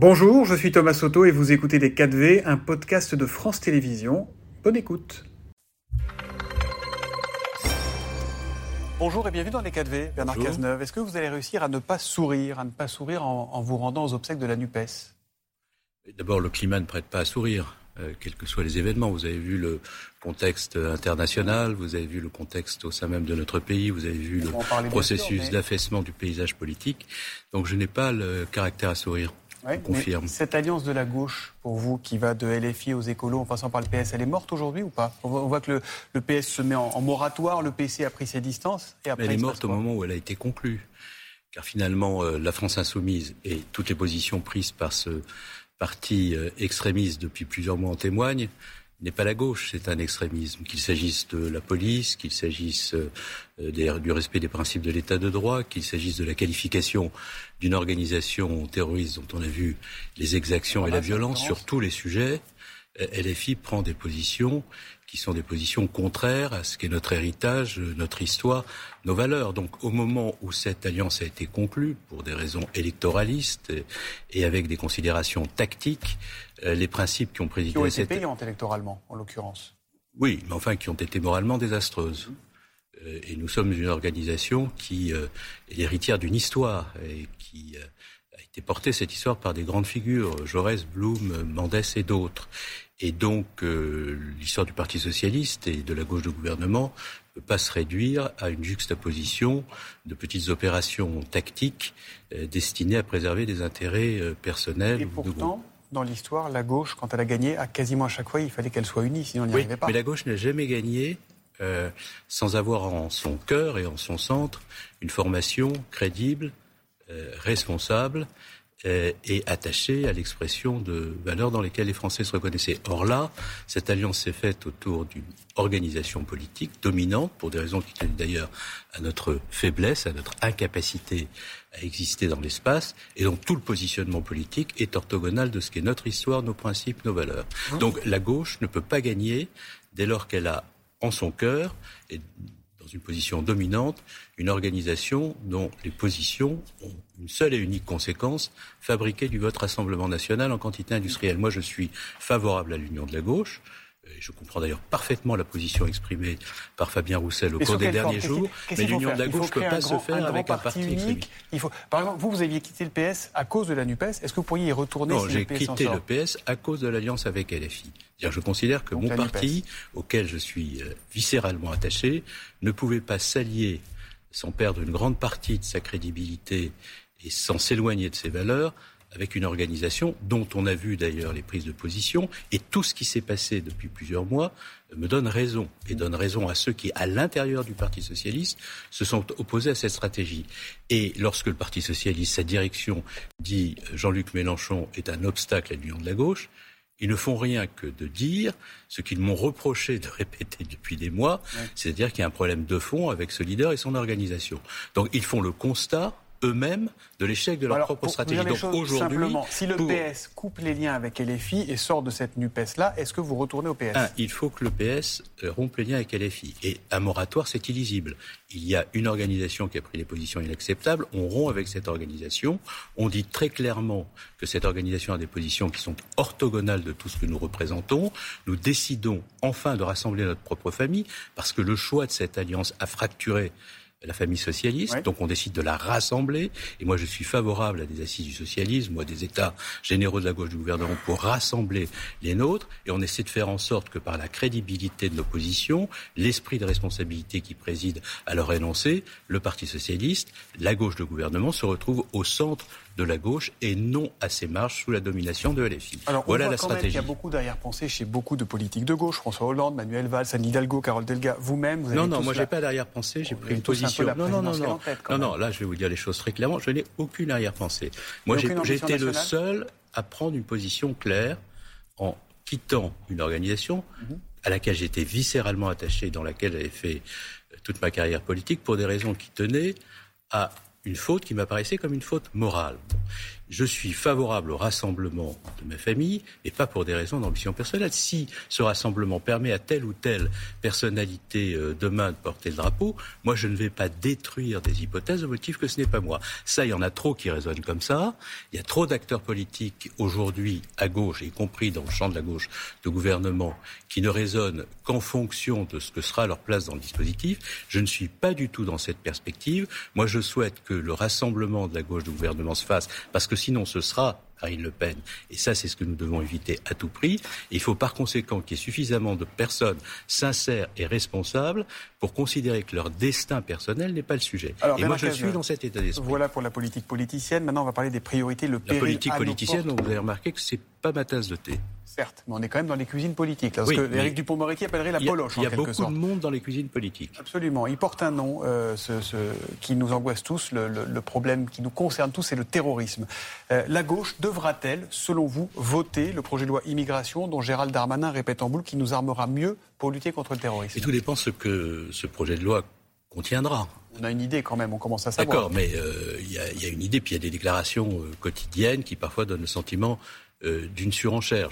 Bonjour, je suis Thomas Soto et vous écoutez Les 4V, un podcast de France Télévisions. Bonne écoute. Bonjour et bienvenue dans Les 4V, Bernard Cazeneuve. Est-ce que vous allez réussir à ne pas sourire, à ne pas sourire en, vous rendant aux obsèques de la NUPES? D'abord, le climat ne prête pas à sourire. Euh, quels que soient les événements. Vous avez vu le contexte international, vous avez vu le contexte au sein même de notre pays, vous avez vu le processus d'affaissement du paysage politique. Donc je n'ai pas le caractère à sourire confirme. Cette alliance de la gauche, pour vous, qui va de LFI aux écolos en passant par le PS, elle est morte aujourd'hui ou pas? On voit, que le, PS se met en, moratoire, le PC a pris ses distances. Et après, elle est morte au moment où elle a été conclue. Car finalement, euh, la France insoumise et toutes les positions prises par ce parti euh, extrémiste depuis plusieurs mois en témoignent n'est pas la gauche, c'est un extrémisme. Qu'il s'agisse de la police, qu'il s'agisse euh, du respect des principes de l'état de droit, qu'il s'agisse de la qualification d'une organisation terroriste dont on a vu les exactions et la violence sur tous les sujets, LFI prend des positions qui sont des positions contraires à ce qu'est notre héritage, notre histoire, nos valeurs. Donc au moment où cette alliance a été conclue, pour des raisons électoralistes et avec des considérations tactiques, euh, les principes qui ont présidé qui ont été payantes électoralement, en l'occurrence. Oui, mais enfin qui ont été moralement désastreuses. Euh, et nous sommes une organisation qui euh, est l'héritière d'une histoire et qui a été portée cette histoire par des grandes figures, Jaurès, Blum, Mendès et d'autres. Et donc, euh, l'histoire du Parti socialiste et de la gauche de gouvernement ne peut pas se réduire à une juxtaposition de petites opérations tactiques euh, destinées à préserver des intérêts euh, personnels. Et pourtant, dans l'histoire, la gauche, quand elle a gagné, à quasiment à chaque fois, il fallait qu'elle soit unie, sinon on n'y arrivait pas. Mais la gauche n'a jamais gagné sans avoir en son cœur et en son centre une formation crédible, responsable euh, est attaché à l'expression de valeurs dans lesquelles les Français se reconnaissaient. Or là, cette alliance s'est faite autour d'une organisation politique dominante, pour des raisons qui tiennent d'ailleurs à notre faiblesse, à notre incapacité à exister dans l'espace, et donc tout le positionnement politique est orthogonal de ce qu'est notre histoire, nos principes, nos valeurs. Donc la gauche ne peut pas gagner dès lors qu'elle a en son cœur, et une position dominante, une organisation dont les positions ont une seule et unique conséquence, fabriquer du vote Rassemblement national en quantité industrielle. Moi, je suis favorable à l'union de la gauche. Je comprends d'ailleurs parfaitement la position exprimée par Fabien Roussel au cours des derniers jours, mais l'union de la gauche ne peut pas se faire avec un parti, unique. Il faut... Par exemple, vous, vous aviez quitté le PS à cause de la NUPES. Est-ce que vous pourriez y retourner Non, j'ai quitté le PS à cause de l'alliance avec LFI. Je considère que mon parti, auquel je suis euh, viscéralement attaché, ne pouvait pas s'allier sans perdre une grande partie de sa crédibilité et sans s'éloigner de ses valeurs avec une organisation dont on a vu d'ailleurs les prises de position et tout ce qui s'est passé depuis plusieurs mois me donne raison et donne raison à ceux qui, à l'intérieur du Parti socialiste, se sont opposés à cette stratégie. Et lorsque le Parti socialiste, sa direction, dit Jean-Luc Mélenchon est un obstacle à l'union de la gauche, ils ne font rien que de dire ce qu'ils m'ont reproché de répéter depuis des mois, c'est-à-dire qu'il y a un problème de fond avec ce leader et son organisation. Donc ils font le constat eux-mêmes de l'échec de leur propre stratégie. Donc aujourd'hui, si le PS coupe les liens avec LFI et sort de cette NUPES-là, est-ce que vous retournez au PS Il faut que le PS euh, rompe les liens avec LFI. Et un moratoire, c'est illisible. Il y a une organisation qui a pris des positions inacceptables, on rompt avec cette organisation, on dit très clairement que cette organisation a des positions qui sont orthogonales de tout ce que nous représentons, nous décidons enfin de rassembler notre propre famille, parce que le choix de cette alliance a fracturé la famille socialiste, donc on décide de la rassembler. Et moi, je suis favorable à des assises du socialisme, ou à des États généraux de la gauche du gouvernement pour rassembler les nôtres. Et on essaie de faire en sorte que par la crédibilité de nos positions, l'esprit de responsabilité qui préside à leur énoncé, le Parti socialiste, la gauche de gouvernement se retrouve au centre de la gauche et non à ses marches sous la domination de LFI. Alors, voilà on voit la quand stratégie. il y a beaucoup d'arrière-pensée chez beaucoup de politiques de gauche. François Hollande, Manuel Valls, Anne Hidalgo, Carole Delga, vous-même. Vous non, non, moi, j'ai pas d'arrière-pensée. J'ai pris une position. Non, non, non, non. non, non, là, je vais vous dire les choses très clairement. Je n'ai aucune arrière-pensée. Moi, j'ai été le seul à prendre une position claire en quittant une organisation mhm. à laquelle j'étais viscéralement attaché, dans laquelle j'avais fait euh, toute ma carrière politique, pour des raisons qui tenaient à une faute qui m'apparaissait comme une faute morale. Je suis favorable au rassemblement de ma famille, et pas pour des raisons d'ambition personnelle. Si ce rassemblement permet à telle ou telle personnalité euh, demain de porter le drapeau, moi je ne vais pas détruire des hypothèses au motif que ce n'est pas moi. Ça, il y en a trop qui résonnent comme ça. Il y a trop d'acteurs politiques aujourd'hui à gauche, y compris dans le champ de la gauche de gouvernement, qui ne raisonnent qu'en fonction de ce que sera leur place dans le dispositif. Je ne suis pas du tout dans cette perspective. Moi, je souhaite que le rassemblement de la gauche du gouvernement se fasse parce que sinon ce sera Marine Le Pen. Et ça, c'est ce que nous devons éviter à tout prix. il faut par conséquent qu'il y ait suffisamment de personnes sincères et responsables pour considérer que leur destin personnel n'est pas le sujet. et moi, je suis dans cet état d'esprit. Voilà pour la politique politicienne. Maintenant, on va parler des priorités. Le la politique politicienne, vous avez remarqué que c'est pas ma tasse de thé. Certes, mais on est quand même dans les cuisines politiques. Là, ce que Éric Dupont-Moretti appellerait la poloche, en quelque sorte. Il y a beaucoup de monde dans les cuisines politiques. Absolument. Il porte un nom euh, ce, ce, qui nous angoisse tous. Le, le, problème qui nous concerne tous, c'est le terrorisme. Euh, la gauche devra-t-elle, selon vous, voter le projet de loi immigration dont Gérald Darmanin répète en boule qui nous armera mieux pour lutter contre le terrorisme? Et tout dépend ce que ce projet de loi contiendra. On a une idée quand même, on commence à savoir. D'accord, mais euh, il y, y, a une idée, puis il y a des déclarations quotidiennes qui parfois donnent le sentiment euh, d'une surenchère.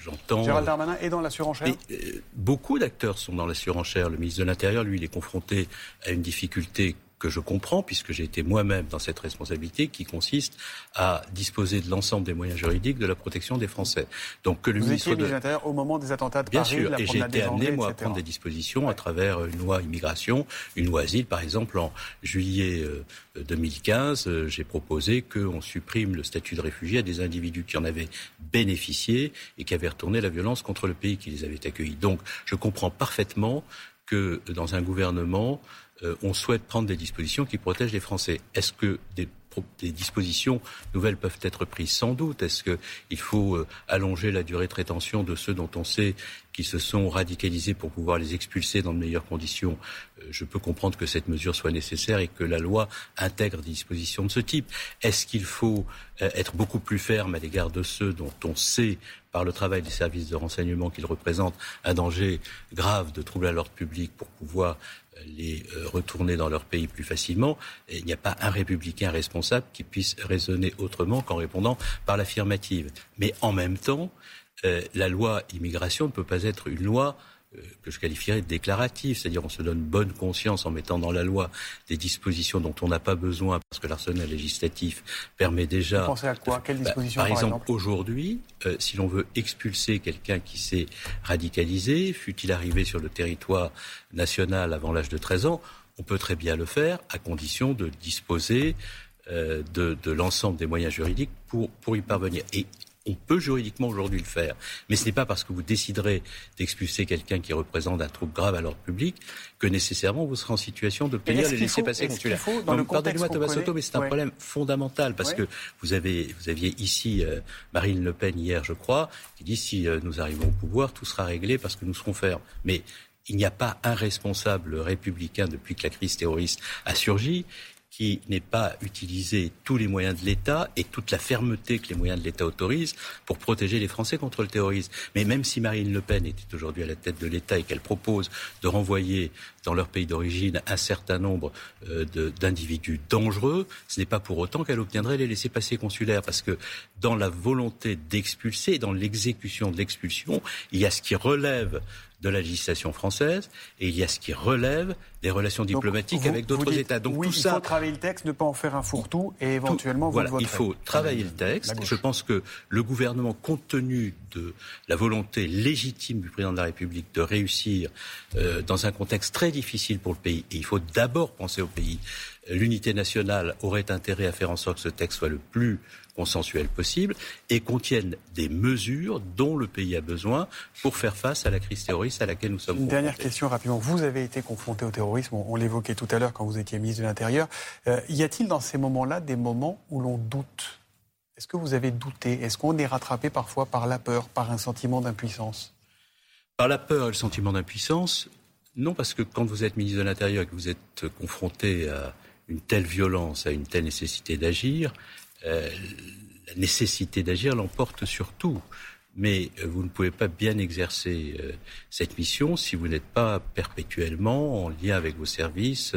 J'entends. Gérald Darmanin est dans la surenchère? Euh, beaucoup d'acteurs sont dans la surenchère. Le ministre de l'Intérieur, lui, il est confronté à une difficulté que je comprends, puisque j'ai été moi-même dans cette responsabilité, qui consiste à disposer de l'ensemble des moyens juridiques de la protection des Français. Donc que le Vous ministre de l'Intérieur au moment des attentats de Bien Paris, sûr, et j'ai été amené moi à prendre des dispositions à travers une loi immigration, une loi asile, par exemple en juillet 2015, euh, euh, j'ai proposé qu'on supprime le statut de réfugié à des individus qui en avaient bénéficié et qui avaient retourné la violence contre le pays qui les avait accueillis. Donc je comprends parfaitement que dans un gouvernement, euh, on souhaite prendre des dispositions qui protègent les Français. Est-ce que des, dispositions nouvelles peuvent être prises Sans doute. Est-ce qu'il faut euh, allonger la durée de rétention de ceux dont on sait qu'ils se sont radicalisés pour pouvoir les expulser dans de meilleures conditions? Euh, Je peux comprendre que cette mesure soit nécessaire et que la loi intègre des dispositions de ce type. Est-ce qu'il faut être beaucoup plus ferme à l'égard de ceux dont on sait par le travail des services de renseignement qu'ils représentent un danger grave de troubles à l'ordre public pour pouvoir les euh, retourner dans leur pays plus facilement. Il n'y a pas un républicain responsable qui puisse raisonner autrement qu'en répondant par l'affirmative. Mais en même temps, euh, la loi immigration ne peut pas être une loi que je qualifierais de déclaratif, c'est-à-dire on se donne bonne conscience en mettant dans la loi des dispositions dont on n'a pas besoin parce que l'arsenal législatif permet déjà. Vous pensez à quoi Quelles bah, dispositions Par, exemple, aujourd'hui, euh, si l'on veut expulser quelqu'un qui s'est radicalisé, fut-il arrivé sur le territoire national avant l'âge de 13 ans, on peut très bien le faire à condition de disposer euh, de, de l'ensemble des moyens juridiques pour, pour y parvenir. Et on peut juridiquement aujourd'hui le faire. Mais ce n'est pas parce que vous déciderez d'expulser quelqu'un qui représente un trouble grave à l'ordre public que nécessairement vous serez en situation d'obtenir les laissés-passer consulaires. Pardonnez-moi Thomas Soto, mais c'est un problème fondamental parce que vous, avez, vous aviez ici euh, Marine Le Pen hier, je crois, qui dit si euh, nous arrivons au pouvoir, tout sera réglé parce que nous serons fermes. Mais il n'y a pas un responsable républicain depuis que la crise terroriste a surgi qui n'ait pas utilisé tous les moyens de l'État et toute la fermeté que les moyens de l'État autorisent pour protéger les Français contre le terrorisme. Mais même si Marine Le Pen était aujourd'hui à la tête de l'État et qu'elle propose de renvoyer dans leur pays d'origine un certain nombre euh, d'individus dangereux, ce n'est pas pour autant qu'elle obtiendrait les laissés-passer consulaires, parce que dans la volonté d'expulser, dans l'exécution de l'expulsion, il y a ce qui relève de la législation française et il y a ce qui relève des relations diplomatiques avec d'autres États. Donc oui, tout il faut travailler le texte, ne pas en faire un fourre-tout et éventuellement vous voilà, Il faut travailler le texte. Je pense que le gouvernement, compte tenu de la volonté légitime du président de la République de réussir euh, dans un contexte très difficile pour le pays, et il faut d'abord penser au pays, l'unité nationale aurait intérêt à faire en sorte que ce texte soit le plus consensuel possible et contiennent des mesures dont le pays a besoin pour faire face à la crise terroriste à laquelle nous sommes Une dernière question rapidement. Vous avez été confronté au terrorisme, on, l'évoquait tout à l'heure quand vous étiez ministre de l'Intérieur. Euh, y a-t-il dans ces moments-là des moments où l'on doute? Est-ce que vous avez douté? Est-ce qu'on est rattrapé parfois par la peur, par un sentiment d'impuissance? Par la peur et le sentiment d'impuissance Non, parce que quand vous êtes ministre de l'Intérieur et que vous êtes confronté à une telle violence, à une telle nécessité d'agir, euh, la nécessité d'agir l'emporte sur tout. mais euh, vous ne pouvez pas bien exercer euh, cette mission si vous n'êtes pas perpétuellement en lien avec vos services,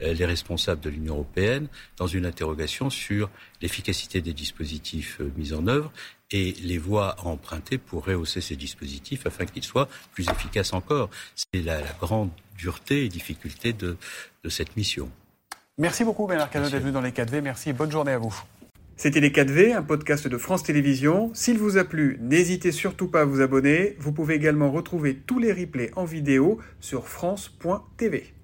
les responsables de l'Union européenne, dans une interrogation sur l'efficacité des dispositifs mis en œuvre et les voies à emprunter pour rehausser ces dispositifs afin qu'ils soient plus efficaces encore. C'est la, grande dureté et difficulté de, cette mission. Merci beaucoup, Bernard Cano, d'être venu dans les 4V. Merci et bonne journée à vous. C'était Les 4V, un podcast de France Télévisions. S'il vous a plu, n'hésitez surtout pas à vous abonner. Vous pouvez également retrouver tous les replays en vidéo sur France.tv.